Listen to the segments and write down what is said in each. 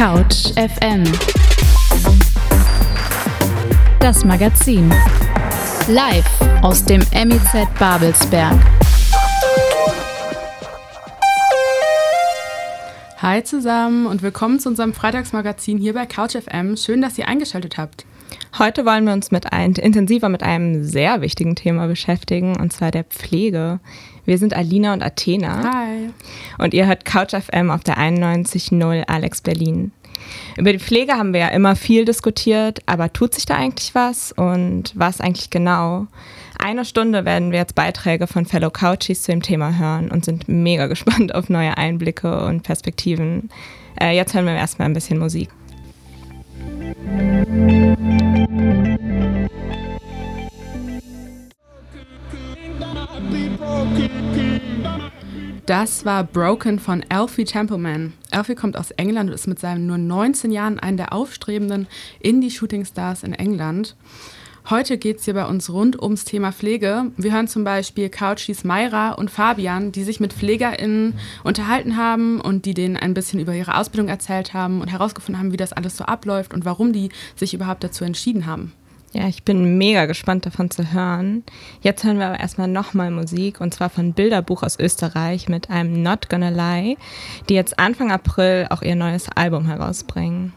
Couch FM Das Magazin Live aus dem MIZ Babelsberg Hi zusammen und willkommen zu unserem Freitagsmagazin hier bei Couch FM. Schön, dass ihr eingeschaltet habt. Heute wollen wir uns mit ein, intensiver mit einem sehr wichtigen Thema beschäftigen, und zwar der Pflege. Wir sind Alina und Athena. Hi. Und ihr hört Couch FM auf der 91.0 Alex Berlin. Über die Pflege haben wir ja immer viel diskutiert, aber tut sich da eigentlich was und was eigentlich genau? Eine Stunde werden wir jetzt Beiträge von Fellow Couchies zu dem Thema hören und sind mega gespannt auf neue Einblicke und Perspektiven. Äh, jetzt hören wir erstmal ein bisschen Musik. Das war Broken von Alfie Templeman. Alfie kommt aus England und ist mit seinen nur 19 Jahren einer der aufstrebenden Indie-Shooting-Stars in England. Heute geht es hier bei uns rund ums Thema Pflege. Wir hören zum Beispiel Couchies Mayra und Fabian, die sich mit PflegerInnen unterhalten haben und die denen ein bisschen über ihre Ausbildung erzählt haben und herausgefunden haben, wie das alles so abläuft und warum die sich überhaupt dazu entschieden haben. Ja, ich bin mega gespannt davon zu hören. Jetzt hören wir aber erstmal nochmal Musik und zwar von Bilderbuch aus Österreich mit einem Not Gonna Lie, die jetzt Anfang April auch ihr neues Album herausbringen.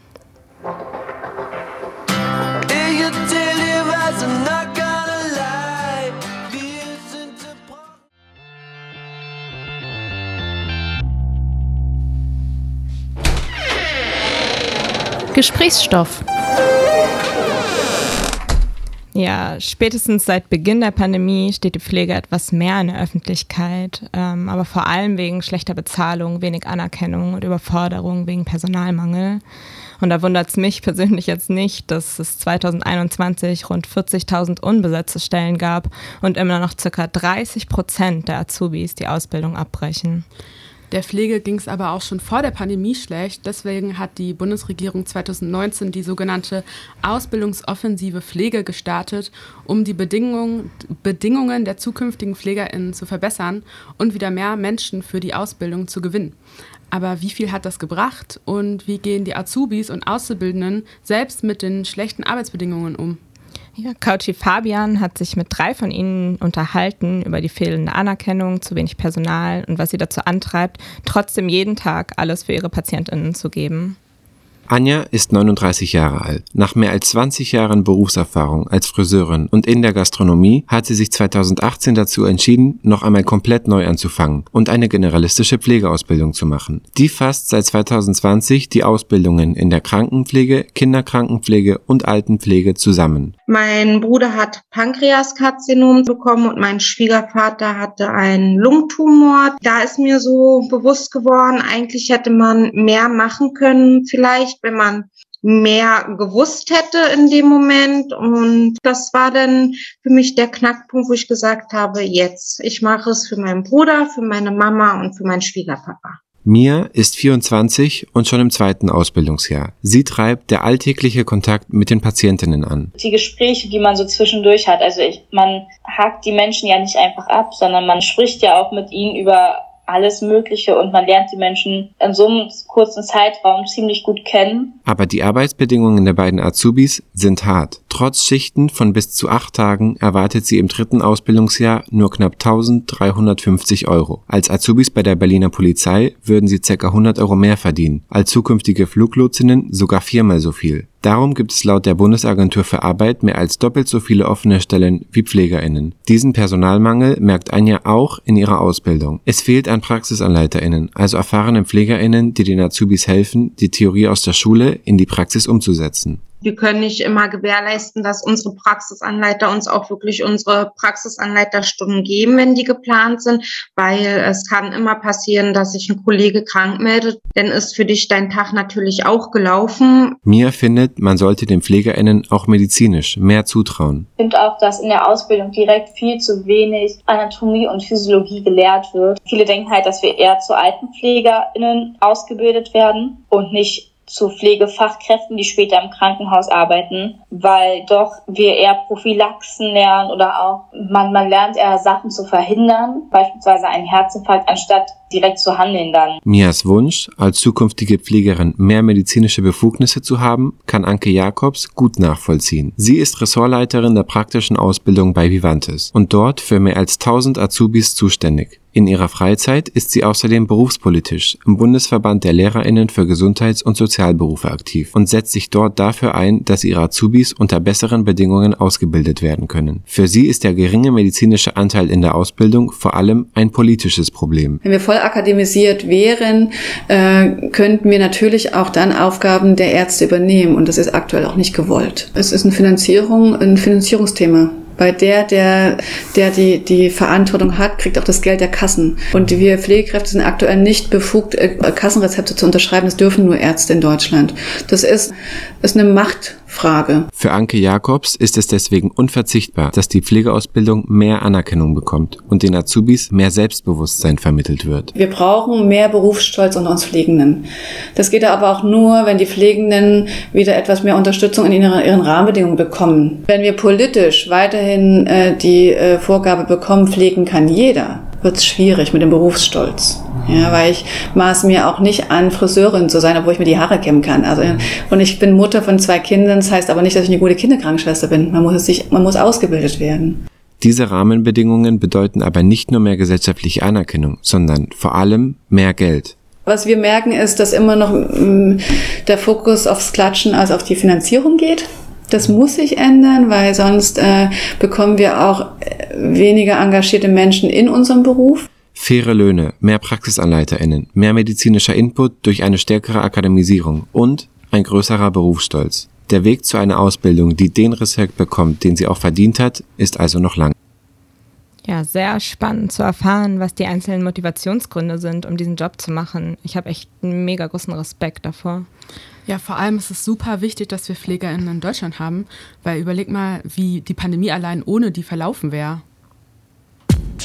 Gesprächsstoff. Ja, spätestens seit Beginn der Pandemie steht die Pflege etwas mehr in der Öffentlichkeit, ähm, aber vor allem wegen schlechter Bezahlung, wenig Anerkennung und Überforderung wegen Personalmangel. Und da wundert es mich persönlich jetzt nicht, dass es 2021 rund 40.000 unbesetzte Stellen gab und immer noch circa 30 Prozent der Azubis die Ausbildung abbrechen. Der Pflege ging es aber auch schon vor der Pandemie schlecht. Deswegen hat die Bundesregierung 2019 die sogenannte Ausbildungsoffensive Pflege gestartet, um die Bedingungen, Bedingungen der zukünftigen PflegerInnen zu verbessern und wieder mehr Menschen für die Ausbildung zu gewinnen. Aber wie viel hat das gebracht und wie gehen die Azubis und Auszubildenden selbst mit den schlechten Arbeitsbedingungen um? Ja, Couchy Fabian hat sich mit drei von ihnen unterhalten über die fehlende Anerkennung, zu wenig Personal und was sie dazu antreibt, trotzdem jeden Tag alles für ihre PatientInnen zu geben. Anja ist 39 Jahre alt. Nach mehr als 20 Jahren Berufserfahrung als Friseurin und in der Gastronomie hat sie sich 2018 dazu entschieden, noch einmal komplett neu anzufangen und eine generalistische Pflegeausbildung zu machen. Die fasst seit 2020 die Ausbildungen in der Krankenpflege, Kinderkrankenpflege und Altenpflege zusammen. Mein Bruder hat Pankreaskarzinom bekommen und mein Schwiegervater hatte einen Lungentumor. Da ist mir so bewusst geworden, eigentlich hätte man mehr machen können vielleicht vielleicht, wenn man mehr gewusst hätte in dem Moment. Und das war dann für mich der Knackpunkt, wo ich gesagt habe, jetzt, ich mache es für meinen Bruder, für meine Mama und für meinen Schwiegerpapa. Mia ist 24 und schon im zweiten Ausbildungsjahr. Sie treibt der alltägliche Kontakt mit den Patientinnen an. Die Gespräche, die man so zwischendurch hat, also ich, man hakt die Menschen ja nicht einfach ab, sondern man spricht ja auch mit ihnen über alles Mögliche und man lernt die Menschen in so einem kurzen Zeitraum ziemlich gut kennen. Aber die Arbeitsbedingungen der beiden Azubis sind hart. Trotz Schichten von bis zu acht Tagen erwartet sie im dritten Ausbildungsjahr nur knapp 1350 Euro. Als Azubis bei der Berliner Polizei würden sie ca. 100 Euro mehr verdienen, als zukünftige Fluglotsinnen sogar viermal so viel. Darum gibt es laut der Bundesagentur für Arbeit mehr als doppelt so viele offene Stellen wie PflegerInnen. Diesen Personalmangel merkt Anja auch in ihrer Ausbildung. Es fehlt an PraxisanleiterInnen, also erfahrenen PflegerInnen, die den Azubis helfen, die Theorie aus der Schule in die Praxis umzusetzen wir können nicht immer gewährleisten, dass unsere Praxisanleiter uns auch wirklich unsere Praxisanleiterstunden geben, wenn die geplant sind, weil es kann immer passieren, dass sich ein Kollege krank meldet, dann ist für dich dein Tag natürlich auch gelaufen. Mia findet, man sollte den PflegerInnen auch medizinisch mehr zutrauen. Ich finde auch, dass in der Ausbildung direkt viel zu wenig Anatomie und Physiologie gelehrt wird. Viele denken halt, dass wir eher zu AltenpflegerInnen ausgebildet werden und nicht zu Pflegefachkräften, die später im Krankenhaus arbeiten, weil doch wir eher Prophylaxen lernen oder auch man, man lernt eher Sachen zu verhindern, beispielsweise einen Herzinfarkt, anstatt direkt zu handeln dann. Mias Wunsch, als zukünftige Pflegerin mehr medizinische Befugnisse zu haben, kann Anke Jakobs gut nachvollziehen. Sie ist Ressortleiterin der praktischen Ausbildung bei Vivantes und dort für mehr als 1000 Azubis zuständig. In ihrer Freizeit ist sie außerdem berufspolitisch im Bundesverband der Lehrerinnen für Gesundheits- und Sozialberufe aktiv und setzt sich dort dafür ein, dass ihre Azubis unter besseren Bedingungen ausgebildet werden können. Für sie ist der geringe medizinische Anteil in der Ausbildung vor allem ein politisches Problem. Wenn wir voll akademisiert wären, äh, könnten wir natürlich auch dann Aufgaben der Ärzte übernehmen und das ist aktuell auch nicht gewollt. Es ist eine Finanzierung, ein Finanzierungsthema. Weil der, der, der die, die Verantwortung hat, kriegt auch das Geld der Kassen. Und wir Pflegekräfte sind aktuell nicht befugt, äh, Kassenrezepte zu unterschreiben. Das dürfen nur Ärzte in Deutschland. Das ist, ist eine Machtfrage. Für Anke Jakobs ist es deswegen unverzichtbar, dass die Pflegeausbildung mehr Anerkennung bekommt und den Azubis mehr Selbstbewusstsein vermittelt wird. Wir brauchen mehr Berufsstolz unter uns Pflegenden. Das geht aber auch nur, wenn die Pflegenden wieder etwas mehr Unterstützung in ihren, ihren Rahmenbedingungen bekommen. Wenn wir politisch weiterhin weiterhin äh, die äh, Vorgabe bekommen, pflegen kann jeder, wird es schwierig mit dem Berufsstolz. Ja, weil ich maß mir auch nicht an, Friseurin zu sein, obwohl ich mir die Haare kämmen kann. Also, und ich bin Mutter von zwei Kindern, das heißt aber nicht, dass ich eine gute Kinderkrankenschwester bin. Man muss, sich, man muss ausgebildet werden. Diese Rahmenbedingungen bedeuten aber nicht nur mehr gesellschaftliche Anerkennung, sondern vor allem mehr Geld. Was wir merken ist, dass immer noch mh, der Fokus aufs Klatschen als auf die Finanzierung geht. Das muss sich ändern, weil sonst äh, bekommen wir auch äh, weniger engagierte Menschen in unserem Beruf. Faire Löhne, mehr PraxisanleiterInnen, mehr medizinischer Input durch eine stärkere Akademisierung und ein größerer Berufsstolz. Der Weg zu einer Ausbildung, die den Respekt bekommt, den sie auch verdient hat, ist also noch lang. Ja, sehr spannend zu erfahren, was die einzelnen Motivationsgründe sind, um diesen Job zu machen. Ich habe echt einen mega großen Respekt davor. Ja, vor allem ist es super wichtig, dass wir PflegerInnen in Deutschland haben, weil überleg mal, wie die Pandemie allein ohne die verlaufen wäre.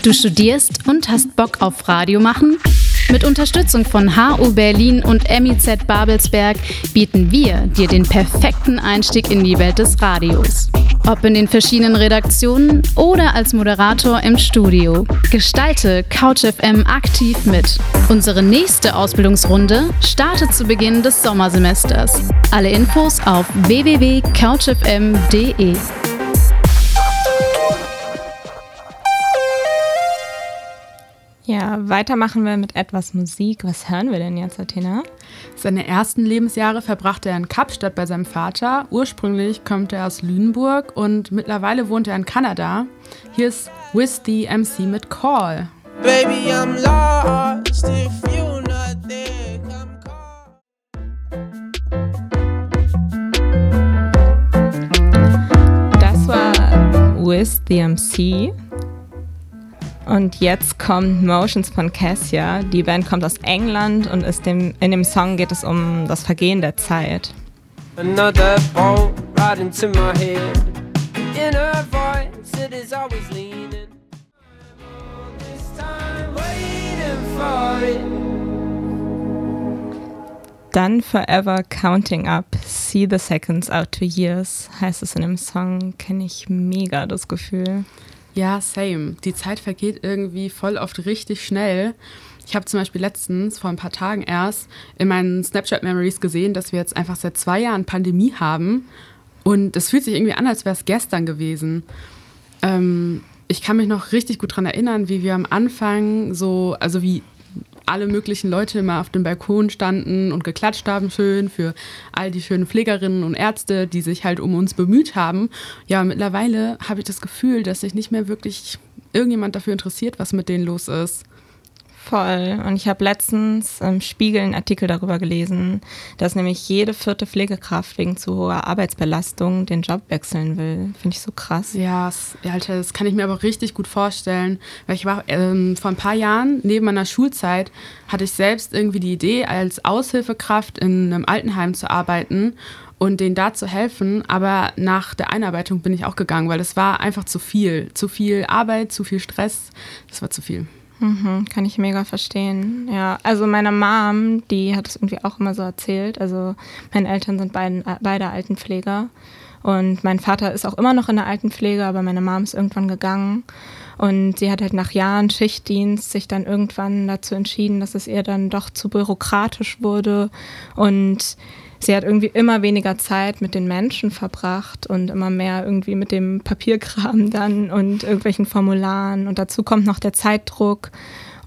Du studierst und hast Bock auf Radio machen? Mit Unterstützung von HU Berlin und MIZ Babelsberg bieten wir dir den perfekten Einstieg in die Welt des Radios. Ob in den verschiedenen Redaktionen oder als Moderator im Studio. Gestalte CouchFM aktiv mit. Unsere nächste Ausbildungsrunde startet zu Beginn des Sommersemesters. Alle Infos auf www.couchfm.de. Ja, weiter machen wir mit etwas Musik. Was hören wir denn jetzt, Athena? Seine ersten Lebensjahre verbrachte er in Kapstadt bei seinem Vater. Ursprünglich kommt er aus Lüneburg und mittlerweile wohnt er in Kanada. Hier ist With the MC mit Call. Baby, I'm lost if you're not there. Come call. Das war With the MC und jetzt kommt Motions von Cassia. Die Band kommt aus England und ist dem, in dem Song geht es um das Vergehen der Zeit. Another bolt right into my head. In her voice, it is always leaning. This time waiting for it. Dann Forever Counting Up, See the Seconds Out to Years, heißt es in dem Song. Kenne ich mega das Gefühl. Ja, same. Die Zeit vergeht irgendwie voll oft richtig schnell. Ich habe zum Beispiel letztens, vor ein paar Tagen erst, in meinen Snapchat-Memories gesehen, dass wir jetzt einfach seit zwei Jahren Pandemie haben. Und es fühlt sich irgendwie an, als wäre es gestern gewesen. Ähm, ich kann mich noch richtig gut daran erinnern, wie wir am Anfang so, also wie alle möglichen Leute immer auf dem Balkon standen und geklatscht haben schön für all die schönen Pflegerinnen und Ärzte, die sich halt um uns bemüht haben. Ja, mittlerweile habe ich das Gefühl, dass sich nicht mehr wirklich irgendjemand dafür interessiert, was mit denen los ist. Voll. Und ich habe letztens im Spiegel einen Artikel darüber gelesen, dass nämlich jede vierte Pflegekraft wegen zu hoher Arbeitsbelastung den Job wechseln will. Finde ich so krass. Ja, das, Alter, das kann ich mir aber richtig gut vorstellen. Weil ich war ähm, vor ein paar Jahren, neben meiner Schulzeit, hatte ich selbst irgendwie die Idee, als Aushilfekraft in einem Altenheim zu arbeiten und denen da zu helfen. Aber nach der Einarbeitung bin ich auch gegangen, weil es war einfach zu viel. Zu viel Arbeit, zu viel Stress. Das war zu viel. Mhm, kann ich mega verstehen. Ja, also meine Mom, die hat es irgendwie auch immer so erzählt. Also meine Eltern sind beiden, beide Altenpfleger. Und mein Vater ist auch immer noch in der Altenpflege, aber meine Mom ist irgendwann gegangen. Und sie hat halt nach Jahren Schichtdienst sich dann irgendwann dazu entschieden, dass es ihr dann doch zu bürokratisch wurde. Und sie hat irgendwie immer weniger Zeit mit den Menschen verbracht und immer mehr irgendwie mit dem Papierkram dann und irgendwelchen Formularen. Und dazu kommt noch der Zeitdruck.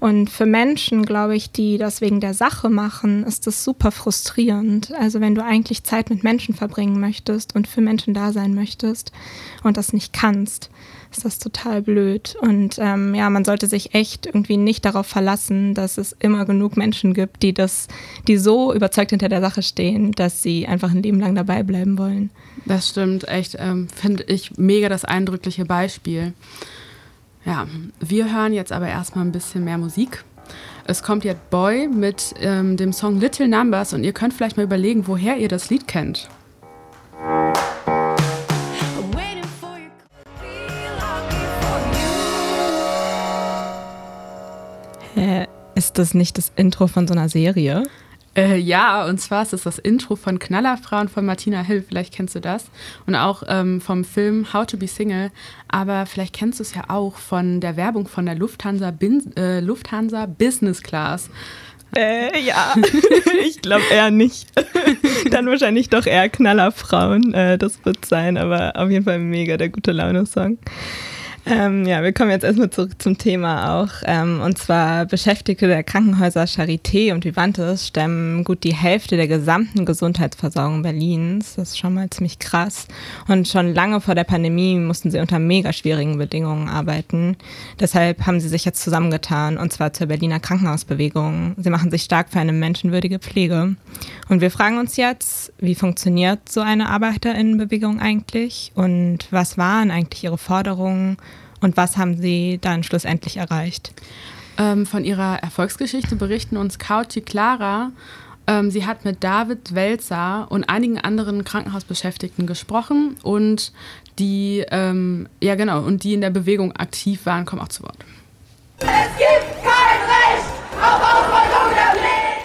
Und für Menschen, glaube ich, die das wegen der Sache machen, ist das super frustrierend. Also wenn du eigentlich Zeit mit Menschen verbringen möchtest und für Menschen da sein möchtest und das nicht kannst, ist das total blöd. Und ähm, ja, man sollte sich echt irgendwie nicht darauf verlassen, dass es immer genug Menschen gibt, die das, die so überzeugt hinter der Sache stehen, dass sie einfach ein Leben lang dabei bleiben wollen. Das stimmt, echt, ähm, finde ich mega das eindrückliche Beispiel. Ja, wir hören jetzt aber erstmal ein bisschen mehr Musik. Es kommt jetzt Boy mit ähm, dem Song Little Numbers und ihr könnt vielleicht mal überlegen, woher ihr das Lied kennt. Hä, ist das nicht das Intro von so einer Serie? Äh, ja, und zwar ist es das Intro von Knallerfrauen von Martina Hill, vielleicht kennst du das. Und auch ähm, vom Film How to be Single. Aber vielleicht kennst du es ja auch von der Werbung von der Lufthansa, Bin äh, Lufthansa Business Class. Äh, ja, ich glaube eher nicht. Dann wahrscheinlich doch eher Knallerfrauen. Äh, das wird sein, aber auf jeden Fall mega der gute Laune-Song. Ähm, ja, wir kommen jetzt erstmal zurück zum Thema auch. Ähm, und zwar Beschäftigte der Krankenhäuser Charité und Vivantes stemmen gut die Hälfte der gesamten Gesundheitsversorgung Berlins. Das ist schon mal ziemlich krass. Und schon lange vor der Pandemie mussten sie unter mega schwierigen Bedingungen arbeiten. Deshalb haben sie sich jetzt zusammengetan und zwar zur Berliner Krankenhausbewegung. Sie machen sich stark für eine menschenwürdige Pflege. Und wir fragen uns jetzt, wie funktioniert so eine Arbeiterinnenbewegung eigentlich und was waren eigentlich ihre Forderungen? Und was haben Sie dann schlussendlich erreicht? Ähm, von ihrer Erfolgsgeschichte berichten uns Kauti Clara. Ähm, sie hat mit David Welzer und einigen anderen Krankenhausbeschäftigten gesprochen und die, ähm, ja genau, und die in der Bewegung aktiv waren, kommen auch zu Wort. Es gibt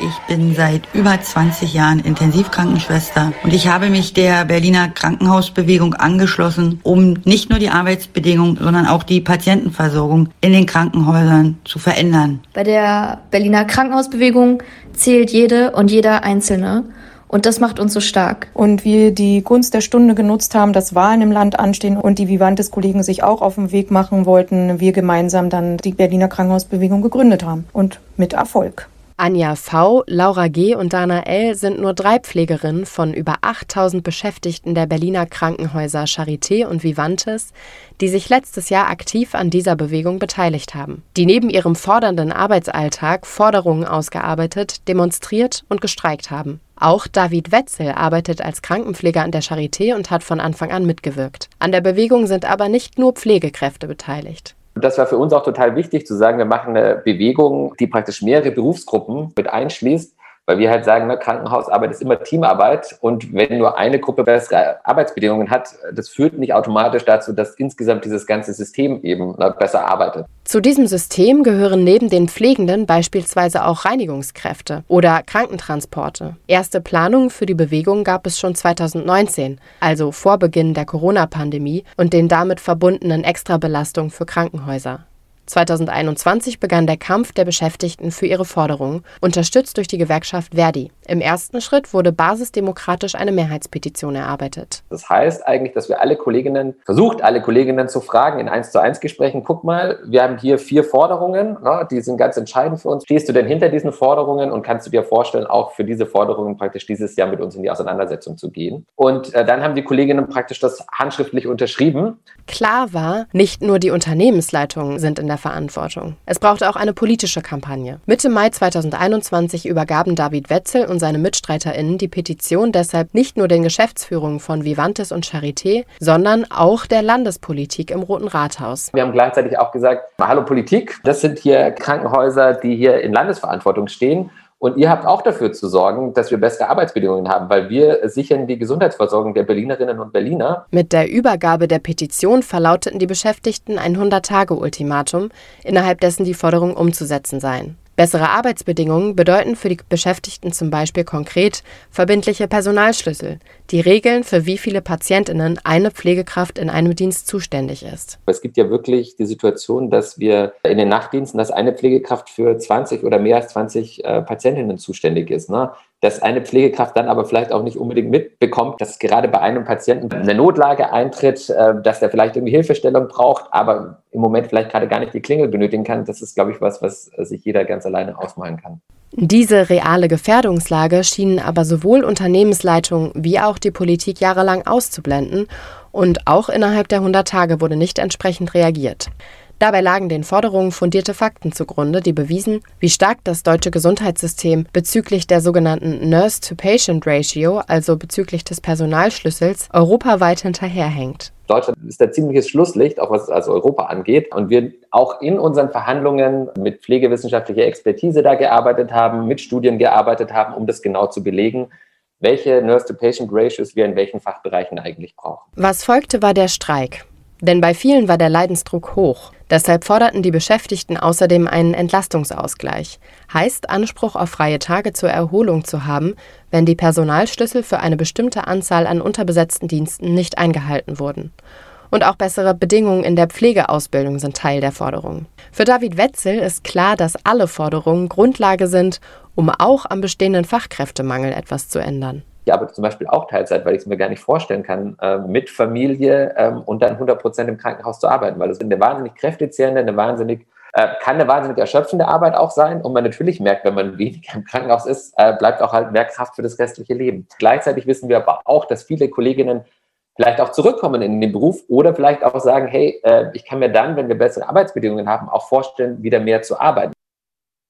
Ich bin seit über 20 Jahren Intensivkrankenschwester und ich habe mich der Berliner Krankenhausbewegung angeschlossen, um nicht nur die Arbeitsbedingungen, sondern auch die Patientenversorgung in den Krankenhäusern zu verändern. Bei der Berliner Krankenhausbewegung zählt jede und jeder Einzelne. Und das macht uns so stark. Und wir die Gunst der Stunde genutzt haben, dass Wahlen im Land anstehen und die Vivantes-Kollegen sich auch auf den Weg machen wollten, wir gemeinsam dann die Berliner Krankenhausbewegung gegründet haben. Und mit Erfolg. Anja V., Laura G. und Dana L. sind nur drei Pflegerinnen von über 8000 Beschäftigten der Berliner Krankenhäuser Charité und Vivantes, die sich letztes Jahr aktiv an dieser Bewegung beteiligt haben, die neben ihrem fordernden Arbeitsalltag Forderungen ausgearbeitet, demonstriert und gestreikt haben. Auch David Wetzel arbeitet als Krankenpfleger an der Charité und hat von Anfang an mitgewirkt. An der Bewegung sind aber nicht nur Pflegekräfte beteiligt. Und das war für uns auch total wichtig zu sagen, wir machen eine Bewegung, die praktisch mehrere Berufsgruppen mit einschließt weil wir halt sagen, ne, Krankenhausarbeit ist immer Teamarbeit und wenn nur eine Gruppe bessere Arbeitsbedingungen hat, das führt nicht automatisch dazu, dass insgesamt dieses ganze System eben ne, besser arbeitet. Zu diesem System gehören neben den Pflegenden beispielsweise auch Reinigungskräfte oder Krankentransporte. Erste Planungen für die Bewegung gab es schon 2019, also vor Beginn der Corona-Pandemie und den damit verbundenen Extrabelastungen für Krankenhäuser. 2021 begann der Kampf der Beschäftigten für ihre Forderungen, unterstützt durch die Gewerkschaft Verdi. Im ersten Schritt wurde basisdemokratisch eine Mehrheitspetition erarbeitet. Das heißt eigentlich, dass wir alle Kolleginnen, versucht alle Kolleginnen zu fragen in 1 zu 1 Gesprächen, guck mal, wir haben hier vier Forderungen, ne, die sind ganz entscheidend für uns. Stehst du denn hinter diesen Forderungen und kannst du dir vorstellen, auch für diese Forderungen praktisch dieses Jahr mit uns in die Auseinandersetzung zu gehen? Und äh, dann haben die Kolleginnen praktisch das handschriftlich unterschrieben. Klar war, nicht nur die Unternehmensleitungen sind in der Verantwortung. Es brauchte auch eine politische Kampagne. Mitte Mai 2021 übergaben David Wetzel und seine MitstreiterInnen die Petition deshalb nicht nur den Geschäftsführungen von Vivantes und Charité, sondern auch der Landespolitik im Roten Rathaus. Wir haben gleichzeitig auch gesagt, hallo Politik, das sind hier Krankenhäuser, die hier in Landesverantwortung stehen. Und ihr habt auch dafür zu sorgen, dass wir bessere Arbeitsbedingungen haben, weil wir sichern die Gesundheitsversorgung der Berlinerinnen und Berliner. Mit der Übergabe der Petition verlauteten die Beschäftigten ein 100-Tage-Ultimatum, innerhalb dessen die Forderungen umzusetzen seien. Bessere Arbeitsbedingungen bedeuten für die Beschäftigten zum Beispiel konkret verbindliche Personalschlüssel, die regeln, für wie viele Patientinnen eine Pflegekraft in einem Dienst zuständig ist. Es gibt ja wirklich die Situation, dass wir in den Nachtdiensten, dass eine Pflegekraft für 20 oder mehr als 20 äh, Patientinnen zuständig ist. Ne? Dass eine Pflegekraft dann aber vielleicht auch nicht unbedingt mitbekommt, dass gerade bei einem Patienten eine Notlage eintritt, äh, dass der vielleicht irgendwie Hilfestellung braucht, aber im Moment vielleicht gerade gar nicht die Klingel benötigen kann. Das ist, glaube ich, was, was sich jeder ganz alleine ausmalen kann. Diese reale Gefährdungslage schienen aber sowohl Unternehmensleitung wie auch die Politik jahrelang auszublenden und auch innerhalb der 100 Tage wurde nicht entsprechend reagiert. Dabei lagen den Forderungen fundierte Fakten zugrunde, die bewiesen, wie stark das deutsche Gesundheitssystem bezüglich der sogenannten Nurse-to-Patient-Ratio, also bezüglich des Personalschlüssels, europaweit hinterherhängt. Deutschland ist ein ziemliches Schlusslicht, auch was es also Europa angeht. Und wir auch in unseren Verhandlungen mit pflegewissenschaftlicher Expertise da gearbeitet haben, mit Studien gearbeitet haben, um das genau zu belegen, welche Nurse-to-Patient-Ratios wir in welchen Fachbereichen eigentlich brauchen. Was folgte, war der Streik. Denn bei vielen war der Leidensdruck hoch. Deshalb forderten die Beschäftigten außerdem einen Entlastungsausgleich, heißt Anspruch auf freie Tage zur Erholung zu haben, wenn die Personalschlüssel für eine bestimmte Anzahl an unterbesetzten Diensten nicht eingehalten wurden. Und auch bessere Bedingungen in der Pflegeausbildung sind Teil der Forderungen. Für David Wetzel ist klar, dass alle Forderungen Grundlage sind, um auch am bestehenden Fachkräftemangel etwas zu ändern. Ich arbeite zum Beispiel auch Teilzeit, weil ich es mir gar nicht vorstellen kann, äh, mit Familie ähm, und dann 100 Prozent im Krankenhaus zu arbeiten, weil das eine wahnsinnig kräftezehrende, eine wahnsinnig äh, kann eine wahnsinnig erschöpfende Arbeit auch sein und man natürlich merkt, wenn man weniger im Krankenhaus ist, äh, bleibt auch halt mehr Kraft für das restliche Leben. Gleichzeitig wissen wir aber auch, dass viele Kolleginnen vielleicht auch zurückkommen in den Beruf oder vielleicht auch sagen, hey, äh, ich kann mir dann, wenn wir bessere Arbeitsbedingungen haben, auch vorstellen, wieder mehr zu arbeiten.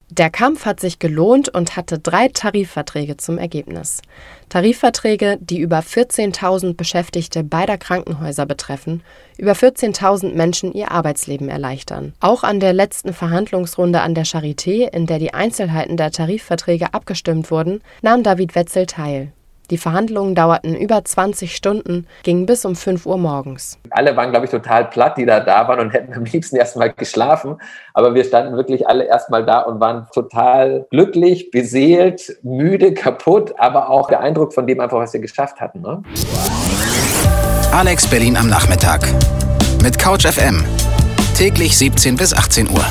Der Kampf hat sich gelohnt und hatte drei Tarifverträge zum Ergebnis. Tarifverträge, die über 14.000 Beschäftigte beider Krankenhäuser betreffen, über 14.000 Menschen ihr Arbeitsleben erleichtern. Auch an der letzten Verhandlungsrunde an der Charité, in der die Einzelheiten der Tarifverträge abgestimmt wurden, nahm David Wetzel teil. Die Verhandlungen dauerten über 20 Stunden, gingen bis um 5 Uhr morgens. Alle waren, glaube ich, total platt, die da da waren und hätten am liebsten erstmal geschlafen. Aber wir standen wirklich alle erstmal da und waren total glücklich, beseelt, müde, kaputt, aber auch beeindruckt von dem einfach, was wir geschafft hatten. Ne? Alex Berlin am Nachmittag mit Couch FM. Täglich 17 bis 18 Uhr.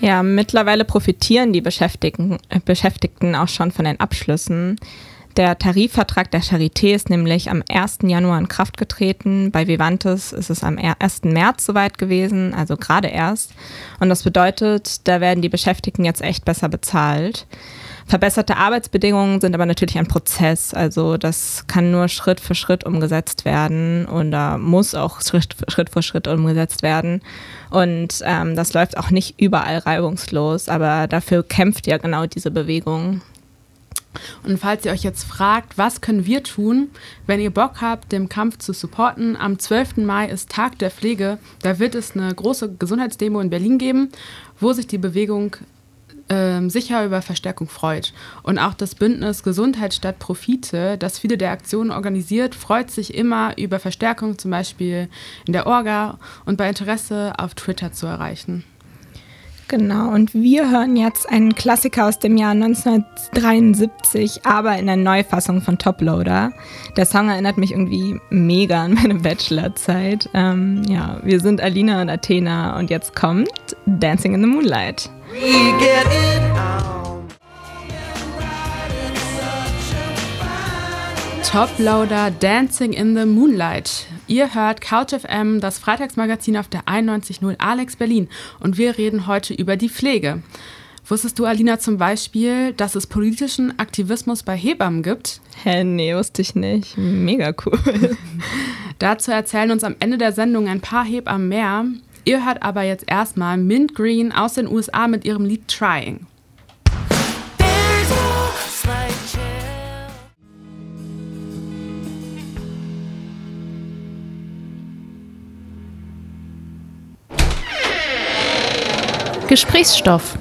Ja, mittlerweile profitieren die Beschäftigten, äh, Beschäftigten auch schon von den Abschlüssen. Der Tarifvertrag der Charité ist nämlich am 1. Januar in Kraft getreten. Bei Vivantes ist es am 1. März soweit gewesen, also gerade erst. Und das bedeutet, da werden die Beschäftigten jetzt echt besser bezahlt. Verbesserte Arbeitsbedingungen sind aber natürlich ein Prozess. Also das kann nur Schritt für Schritt umgesetzt werden und da muss auch Schritt, für Schritt umgesetzt werden. Und ähm, das läuft auch nicht überall reibungslos, aber dafür kämpft ja genau diese Bewegung. Und falls ihr euch jetzt fragt, was können wir tun, wenn ihr Bock habt, dem Kampf zu supporten, am 12. Mai ist Tag der Pflege. Da wird es eine große Gesundheitsdemo in Berlin geben, wo sich die Bewegung ähm, sicher über Verstärkung freut. Und auch das Bündnis Gesundheit statt Profite, das viele der Aktionen organisiert, freut sich immer über Verstärkung, zum Beispiel in der Orga und bei Interesse auf Twitter zu erreichen. Genau, und wir hören jetzt einen Klassiker aus dem Jahr 1973, aber in der Neufassung von Toploader. Der Song erinnert mich irgendwie mega an meine Bachelorzeit. Ähm, ja, wir sind Alina und Athena und jetzt kommt Dancing in the Moonlight. Toploader Dancing in the Moonlight. Ihr hört Couch FM, das Freitagsmagazin auf der 91.0 Alex Berlin und wir reden heute über die Pflege. Wusstest du, Alina, zum Beispiel, dass es politischen Aktivismus bei Hebammen gibt? Hä, nee, wusste ich nicht. Mega cool. Dazu erzählen uns am Ende der Sendung ein paar Hebammen mehr. Ihr hört aber jetzt erstmal Mint Green aus den USA mit ihrem Lied Trying. Gesprächsstoff.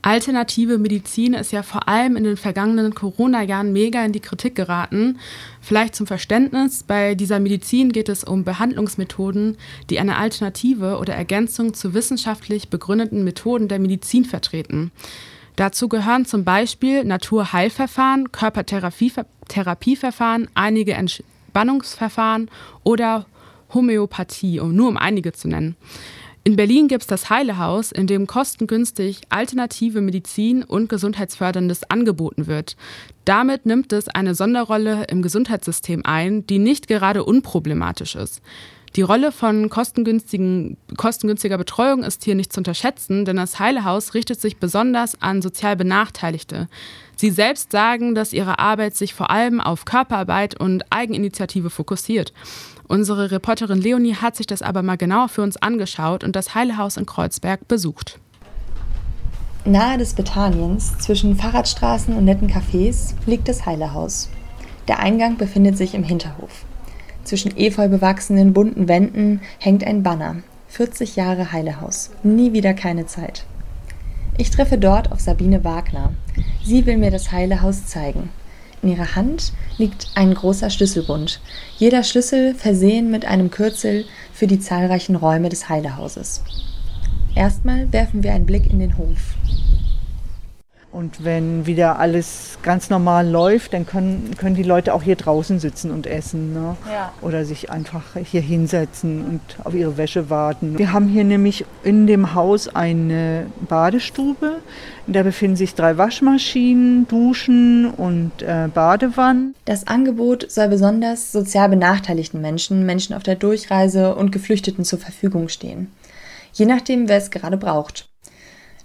Alternative Medizin ist ja vor allem in den vergangenen Corona-Jahren mega in die Kritik geraten. Vielleicht zum Verständnis, bei dieser Medizin geht es um Behandlungsmethoden, die eine Alternative oder Ergänzung zu wissenschaftlich begründeten Methoden der Medizin vertreten. Dazu gehören zum Beispiel Naturheilverfahren, Körpertherapieverfahren, einige Entspannungsverfahren oder Homöopathie, um nur um einige zu nennen. In Berlin gibt es das Heilehaus, in dem kostengünstig alternative Medizin und gesundheitsförderndes angeboten wird. Damit nimmt es eine Sonderrolle im Gesundheitssystem ein, die nicht gerade unproblematisch ist. Die Rolle von kostengünstiger Betreuung ist hier nicht zu unterschätzen, denn das Heilehaus richtet sich besonders an sozial Benachteiligte. Sie selbst sagen, dass ihre Arbeit sich vor allem auf Körperarbeit und Eigeninitiative fokussiert. Unsere Reporterin Leonie hat sich das aber mal genauer für uns angeschaut und das Heilehaus in Kreuzberg besucht. Nahe des Betaniens, zwischen Fahrradstraßen und netten Cafés, liegt das Heilehaus. Der Eingang befindet sich im Hinterhof. Zwischen efeu bewachsenen bunten Wänden hängt ein Banner. 40 Jahre Heilehaus. Nie wieder keine Zeit. Ich treffe dort auf Sabine Wagner. Sie will mir das Heilehaus zeigen. In ihrer Hand liegt ein großer Schlüsselbund, jeder Schlüssel versehen mit einem Kürzel für die zahlreichen Räume des Heilehauses. Erstmal werfen wir einen Blick in den Hof. Und wenn wieder alles ganz normal läuft, dann können, können die Leute auch hier draußen sitzen und essen. Ne? Ja. Oder sich einfach hier hinsetzen und auf ihre Wäsche warten. Wir haben hier nämlich in dem Haus eine Badestube. Da befinden sich drei Waschmaschinen, Duschen und äh, Badewannen. Das Angebot soll besonders sozial benachteiligten Menschen, Menschen auf der Durchreise und Geflüchteten zur Verfügung stehen. Je nachdem, wer es gerade braucht.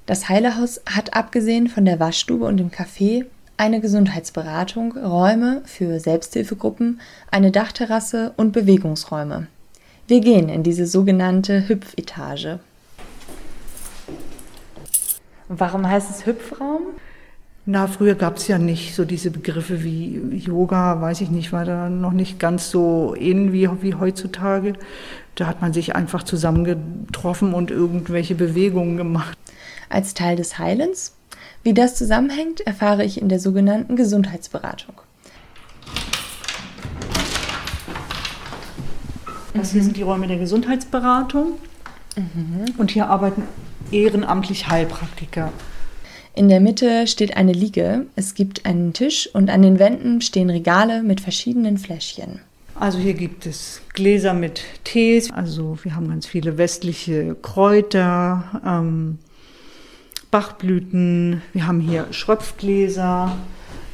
Das Heilehaus hat abgesehen von der Waschstube und dem Café eine Gesundheitsberatung, Räume für Selbsthilfegruppen, eine Dachterrasse und Bewegungsräume. Wir gehen in diese sogenannte Hüpfetage. Warum heißt es Hüpfraum? Na, früher gab es ja nicht so diese Begriffe wie Yoga, weiß ich nicht, war da noch nicht ganz so ähnlich wie, wie heutzutage. Da hat man sich einfach zusammengetroffen und irgendwelche Bewegungen gemacht als Teil des Heilens. Wie das zusammenhängt, erfahre ich in der sogenannten Gesundheitsberatung. Das hier sind die Räume der Gesundheitsberatung. Mhm. Und hier arbeiten ehrenamtlich Heilpraktiker. In der Mitte steht eine Liege, es gibt einen Tisch und an den Wänden stehen Regale mit verschiedenen Fläschchen. Also hier gibt es Gläser mit Tees, also wir haben ganz viele westliche Kräuter, ähm, Bachblüten, wir haben hier Schröpfgläser.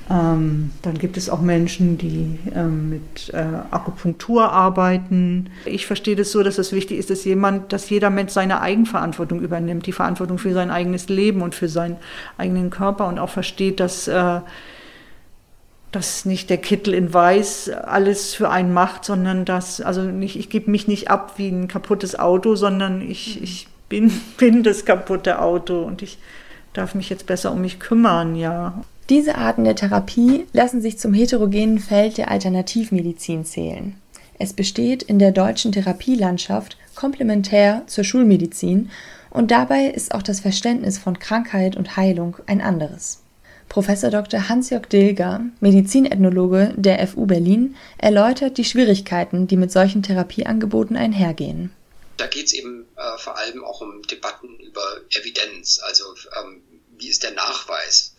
Ähm, dann gibt es auch Menschen, die ähm, mit äh, Akupunktur arbeiten. Ich verstehe das so, dass es wichtig ist, dass jemand, dass jeder Mensch seine Eigenverantwortung übernimmt, die Verantwortung für sein eigenes Leben und für seinen eigenen Körper und auch versteht, dass äh, dass nicht der Kittel in Weiß alles für einen macht, sondern dass, also nicht, ich gebe mich nicht ab wie ein kaputtes Auto, sondern ich, ich bin, bin das kaputte Auto und ich darf mich jetzt besser um mich kümmern, ja. Diese Arten der Therapie lassen sich zum heterogenen Feld der Alternativmedizin zählen. Es besteht in der deutschen Therapielandschaft komplementär zur Schulmedizin und dabei ist auch das Verständnis von Krankheit und Heilung ein anderes. Professor Dr. Hans-Jörg Dilger, Medizinethnologe der FU Berlin, erläutert die Schwierigkeiten, die mit solchen Therapieangeboten einhergehen da geht es eben äh, vor allem auch um Debatten über Evidenz, also ähm, wie ist der Nachweis,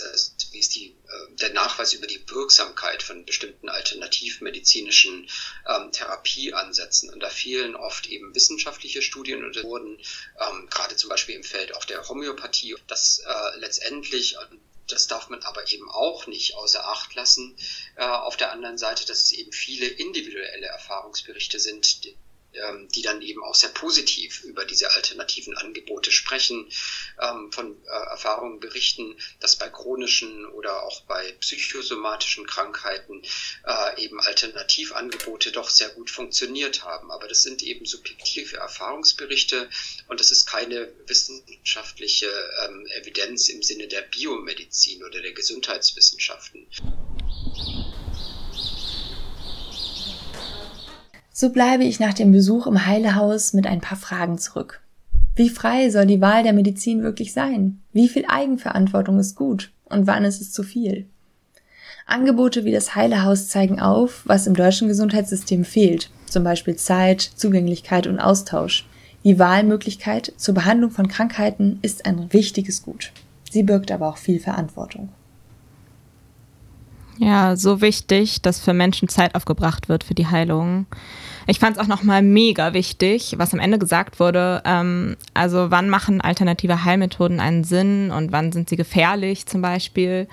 wie ist die, äh, der Nachweis über die Wirksamkeit von bestimmten alternativmedizinischen ähm, Therapieansätzen. Und da fehlen oft eben wissenschaftliche Studien und wurden ähm, gerade zum Beispiel im Feld auch der Homöopathie, dass äh, letztendlich das darf man aber eben auch nicht außer Acht lassen. Äh, auf der anderen Seite, dass es eben viele individuelle Erfahrungsberichte sind, ähm, die dann eben auch sehr positiv über diese alternativen Angebote sprechen, ähm, von äh, Erfahrungen berichten, dass bei chronischen oder auch bei psychosomatischen Krankheiten äh, eben Alternativangebote doch sehr gut funktioniert haben. Aber das sind eben subjektive Erfahrungsberichte und das ist keine wissenschaftliche ähm, Evidenz im Sinne der Biomedizin oder der Gesundheitswissenschaften. So bleibe ich nach dem Besuch im Heilehaus mit ein paar Fragen zurück. Wie frei soll die Wahl der Medizin wirklich sein? Wie viel Eigenverantwortung ist gut und wann ist es zu viel? Angebote wie das Heilehaus zeigen auf, was im deutschen Gesundheitssystem fehlt, zum Beispiel Zeit, Zugänglichkeit und Austausch. Die Wahlmöglichkeit zur Behandlung von Krankheiten ist ein wichtiges Gut. Sie birgt aber auch viel Verantwortung. Ja, so wichtig, dass für Menschen Zeit aufgebracht wird für die Heilung. Ich fand es auch nochmal mega wichtig, was am Ende gesagt wurde. Ähm, also wann machen alternative Heilmethoden einen Sinn und wann sind sie gefährlich zum Beispiel?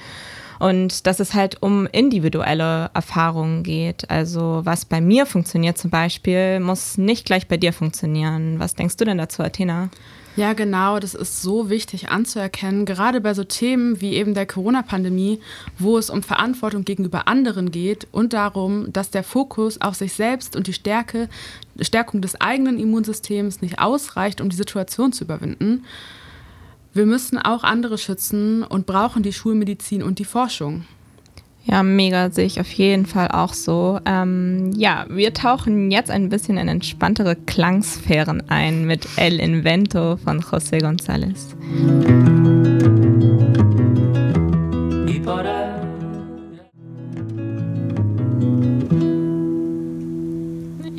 Und dass es halt um individuelle Erfahrungen geht. Also was bei mir funktioniert zum Beispiel, muss nicht gleich bei dir funktionieren. Was denkst du denn dazu, Athena? Ja, genau, das ist so wichtig anzuerkennen, gerade bei so Themen wie eben der Corona-Pandemie, wo es um Verantwortung gegenüber anderen geht und darum, dass der Fokus auf sich selbst und die Stärke, Stärkung des eigenen Immunsystems nicht ausreicht, um die Situation zu überwinden. Wir müssen auch andere schützen und brauchen die Schulmedizin und die Forschung. Ja, mega sehe ich auf jeden Fall auch so. Ähm, ja, wir tauchen jetzt ein bisschen in entspanntere Klangsphären ein mit El Invento von José González.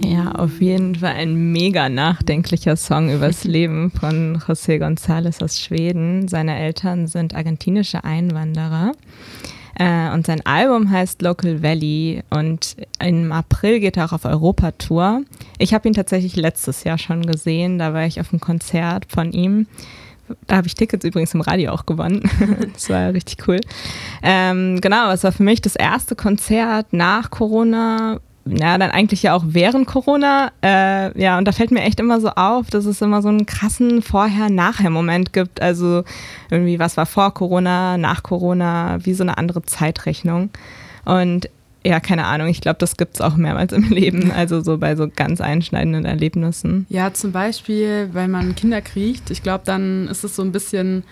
Ja, auf jeden Fall ein mega nachdenklicher Song übers Leben von José González aus Schweden. Seine Eltern sind argentinische Einwanderer. Äh, und sein Album heißt Local Valley und im April geht er auch auf Europatour. Ich habe ihn tatsächlich letztes Jahr schon gesehen, da war ich auf einem Konzert von ihm. Da habe ich Tickets übrigens im Radio auch gewonnen. das war richtig cool. Ähm, genau, es war für mich das erste Konzert nach Corona, ja, dann eigentlich ja auch während Corona. Äh, ja, und da fällt mir echt immer so auf, dass es immer so einen krassen Vorher-Nachher-Moment gibt. Also irgendwie, was war vor Corona, nach Corona, wie so eine andere Zeitrechnung. Und ja, keine Ahnung, ich glaube, das gibt es auch mehrmals im Leben, also so bei so ganz einschneidenden Erlebnissen. Ja, zum Beispiel, wenn man Kinder kriegt, ich glaube, dann ist es so ein bisschen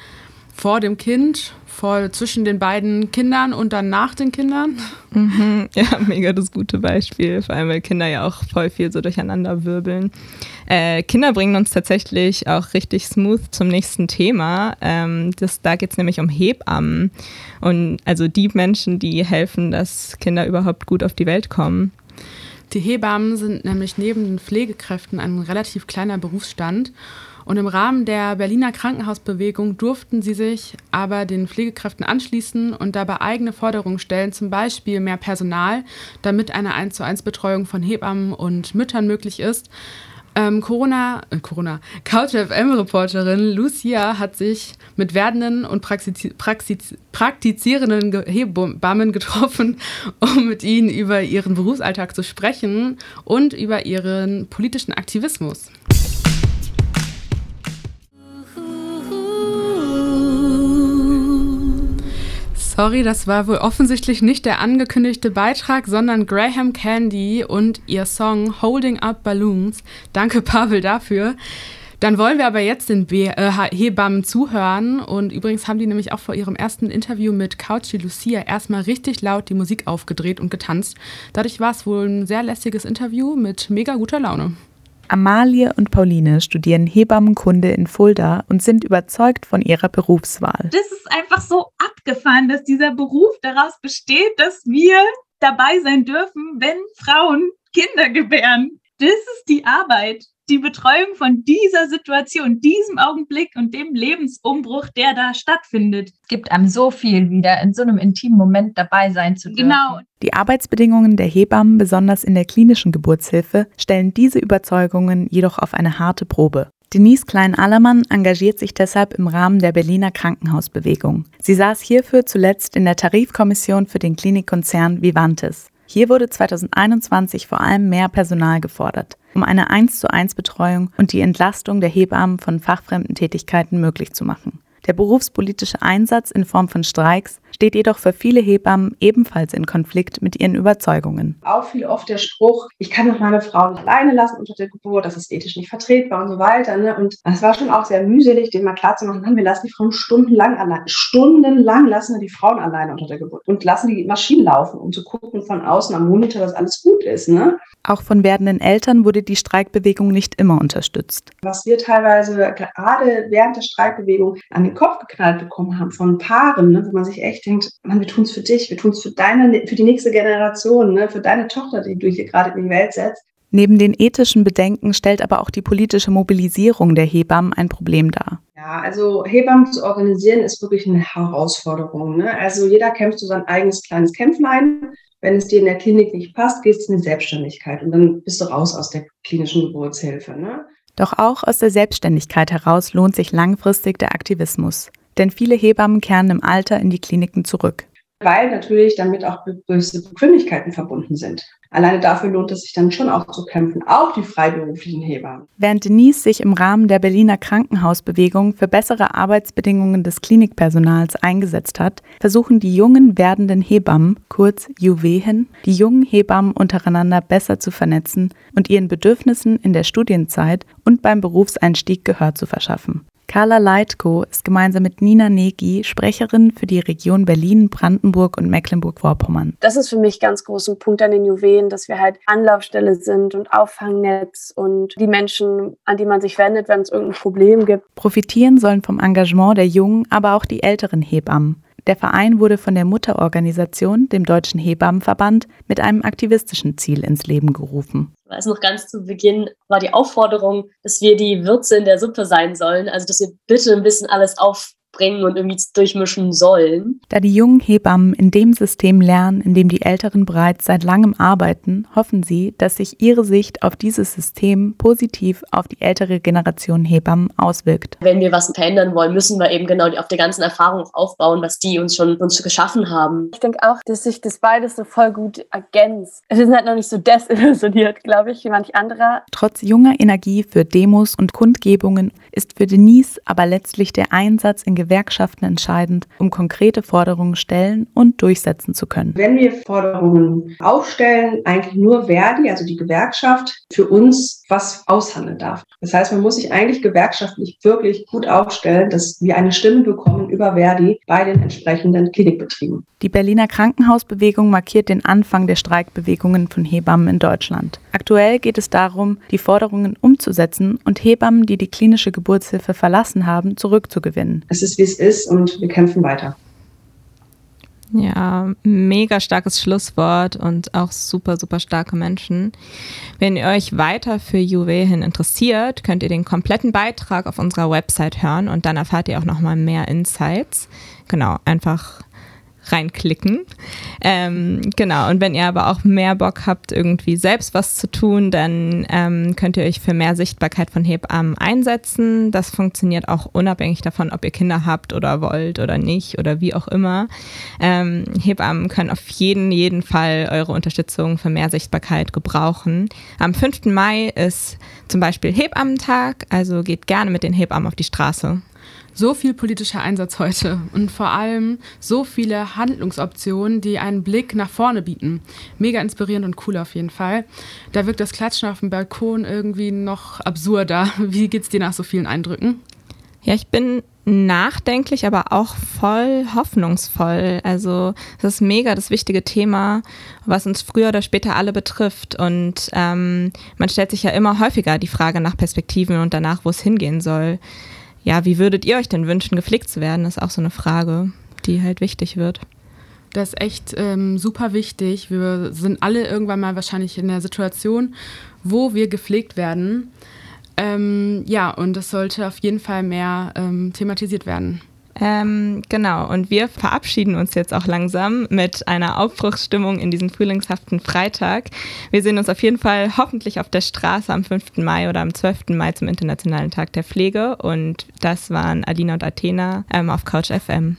vor dem Kind, vor, zwischen den beiden Kindern und dann nach den Kindern. Mhm, ja, mega das gute Beispiel, vor allem weil Kinder ja auch voll viel so durcheinander wirbeln. Äh, Kinder bringen uns tatsächlich auch richtig smooth zum nächsten Thema. Ähm, das, da geht es nämlich um Hebammen und also die Menschen, die helfen, dass Kinder überhaupt gut auf die Welt kommen. Die Hebammen sind nämlich neben den Pflegekräften ein relativ kleiner Berufsstand und im Rahmen der Berliner Krankenhausbewegung durften sie sich aber den Pflegekräften anschließen und dabei eigene Forderungen stellen, zum Beispiel mehr Personal, damit eine 1 zu 1 Betreuung von Hebammen und Müttern möglich ist. Ähm, Corona, äh, Corona, Couch FM-Reporterin Lucia hat sich mit werdenden und praxiz praxiz praktizierenden Hebammen getroffen, um mit ihnen über ihren Berufsalltag zu sprechen und über ihren politischen Aktivismus. Sorry, das war wohl offensichtlich nicht der angekündigte Beitrag, sondern Graham Candy und ihr Song Holding Up Balloons. Danke, Pavel, dafür. Dann wollen wir aber jetzt den Be äh, Hebammen zuhören. Und übrigens haben die nämlich auch vor ihrem ersten Interview mit Couchy Lucia erstmal richtig laut die Musik aufgedreht und getanzt. Dadurch war es wohl ein sehr lässiges Interview mit mega guter Laune. Amalie und Pauline studieren Hebammenkunde in Fulda und sind überzeugt von ihrer Berufswahl. Das ist einfach so abgefahren, dass dieser Beruf daraus besteht, dass wir dabei sein dürfen, wenn Frauen Kinder gebären. Das ist die Arbeit die Betreuung von dieser Situation, diesem Augenblick und dem Lebensumbruch, der da stattfindet. Es gibt einem so viel wieder, in so einem intimen Moment dabei sein zu dürfen. Genau. Die Arbeitsbedingungen der Hebammen, besonders in der klinischen Geburtshilfe, stellen diese Überzeugungen jedoch auf eine harte Probe. Denise Klein-Allermann engagiert sich deshalb im Rahmen der Berliner Krankenhausbewegung. Sie saß hierfür zuletzt in der Tarifkommission für den Klinikkonzern Vivantes. Hier wurde 2021 vor allem mehr Personal gefordert, um eine 1 zu 1 Betreuung und die Entlastung der Hebammen von fachfremden Tätigkeiten möglich zu machen. Der berufspolitische Einsatz in Form von Streiks steht jedoch für viele Hebammen ebenfalls in Konflikt mit ihren Überzeugungen. Auch viel oft der Spruch, ich kann doch meine Frau nicht alleine lassen unter der Geburt, das ist ethisch nicht vertretbar und so weiter. Ne? Und es war schon auch sehr mühselig, dem mal klarzumachen, nein, wir lassen die Frauen stundenlang allein. Stundenlang lassen wir die Frauen alleine unter der Geburt und lassen die Maschinen laufen, um zu gucken von außen am Monitor, dass alles gut ist. Ne? Auch von werdenden Eltern wurde die Streikbewegung nicht immer unterstützt. Was wir teilweise gerade während der Streikbewegung an den Kopf geknallt bekommen haben von Paaren, ne, wo man sich echt denkt, Mann, wir tun es für dich, wir tun es für deine, für die nächste Generation, ne, für deine Tochter, die du hier gerade in die Welt setzt. Neben den ethischen Bedenken stellt aber auch die politische Mobilisierung der Hebammen ein Problem dar. Ja, also Hebammen zu organisieren ist wirklich eine Herausforderung. Ne? Also jeder kämpft so sein eigenes kleines Kämpflein. Wenn es dir in der Klinik nicht passt, gehst du in die Selbstständigkeit und dann bist du raus aus der klinischen Geburtshilfe. Ne? Doch auch aus der Selbstständigkeit heraus lohnt sich langfristig der Aktivismus. Denn viele Hebammen kehren im Alter in die Kliniken zurück weil natürlich damit auch gewisse Bequemlichkeiten verbunden sind. Alleine dafür lohnt es sich dann schon auch zu kämpfen, auch die freiberuflichen Hebammen. Während Denise sich im Rahmen der Berliner Krankenhausbewegung für bessere Arbeitsbedingungen des Klinikpersonals eingesetzt hat, versuchen die jungen werdenden Hebammen, kurz Juwehen, die jungen Hebammen untereinander besser zu vernetzen und ihren Bedürfnissen in der Studienzeit und beim Berufseinstieg Gehör zu verschaffen. Carla Leitko ist gemeinsam mit Nina Negi Sprecherin für die Region Berlin, Brandenburg und Mecklenburg-Vorpommern. Das ist für mich ganz großen Punkt an den Juwelen, dass wir halt Anlaufstelle sind und Auffangnetz und die Menschen, an die man sich wendet, wenn es irgendein Problem gibt. Profitieren sollen vom Engagement der jungen, aber auch die älteren Hebammen. Der Verein wurde von der Mutterorganisation, dem Deutschen Hebammenverband, mit einem aktivistischen Ziel ins Leben gerufen. Also noch ganz zu Beginn war die Aufforderung, dass wir die Würze in der Suppe sein sollen, also dass wir bitte ein bisschen alles auf bringen und irgendwie durchmischen sollen. Da die jungen Hebammen in dem System lernen, in dem die Älteren bereits seit langem arbeiten, hoffen sie, dass sich ihre Sicht auf dieses System positiv auf die ältere Generation Hebammen auswirkt. Wenn wir was verändern wollen, müssen wir eben genau auf der ganzen Erfahrung aufbauen, was die uns schon uns geschaffen haben. Ich denke auch, dass sich das beides so voll gut ergänzt. Es ist halt noch nicht so desillusioniert, glaube ich, wie manch anderer. Trotz junger Energie für Demos und Kundgebungen ist für Denise aber letztlich der Einsatz in Gewerkschaften entscheidend, um konkrete Forderungen stellen und durchsetzen zu können. Wenn wir Forderungen aufstellen, eigentlich nur Verdi, also die Gewerkschaft, für uns was aushandeln darf. Das heißt, man muss sich eigentlich gewerkschaftlich wirklich gut aufstellen, dass wir eine Stimme bekommen über Verdi bei den entsprechenden Klinikbetrieben. Die Berliner Krankenhausbewegung markiert den Anfang der Streikbewegungen von Hebammen in Deutschland. Aktuell geht es darum, die Forderungen umzusetzen und Hebammen, die die klinische Geburtshilfe verlassen haben, zurückzugewinnen. Es ist, wie es ist und wir kämpfen weiter. Ja, mega starkes Schlusswort und auch super, super starke Menschen. Wenn ihr euch weiter für Juve hin interessiert, könnt ihr den kompletten Beitrag auf unserer Website hören und dann erfahrt ihr auch nochmal mehr Insights. Genau, einfach reinklicken. Ähm, genau, und wenn ihr aber auch mehr Bock habt, irgendwie selbst was zu tun, dann ähm, könnt ihr euch für mehr Sichtbarkeit von Hebammen einsetzen. Das funktioniert auch unabhängig davon, ob ihr Kinder habt oder wollt oder nicht oder wie auch immer. Ähm, Hebammen können auf jeden, jeden Fall eure Unterstützung für mehr Sichtbarkeit gebrauchen. Am 5. Mai ist zum Beispiel Hebammentag, also geht gerne mit den Hebammen auf die Straße so viel politischer Einsatz heute und vor allem so viele Handlungsoptionen, die einen Blick nach vorne bieten. Mega inspirierend und cool auf jeden Fall. Da wirkt das Klatschen auf dem Balkon irgendwie noch absurder. Wie geht's dir nach so vielen Eindrücken? Ja, ich bin nachdenklich, aber auch voll hoffnungsvoll. Also das ist mega das wichtige Thema, was uns früher oder später alle betrifft. Und ähm, man stellt sich ja immer häufiger die Frage nach Perspektiven und danach, wo es hingehen soll ja, wie würdet ihr euch denn wünschen, gepflegt zu werden? Das ist auch so eine Frage, die halt wichtig wird. Das ist echt ähm, super wichtig. Wir sind alle irgendwann mal wahrscheinlich in der Situation, wo wir gepflegt werden. Ähm, ja, und das sollte auf jeden Fall mehr ähm, thematisiert werden. Ähm, genau, und wir verabschieden uns jetzt auch langsam mit einer Aufbruchsstimmung in diesen frühlingshaften Freitag. Wir sehen uns auf jeden Fall hoffentlich auf der Straße am 5. Mai oder am 12. Mai zum Internationalen Tag der Pflege. Und das waren Alina und Athena ähm, auf Couch FM.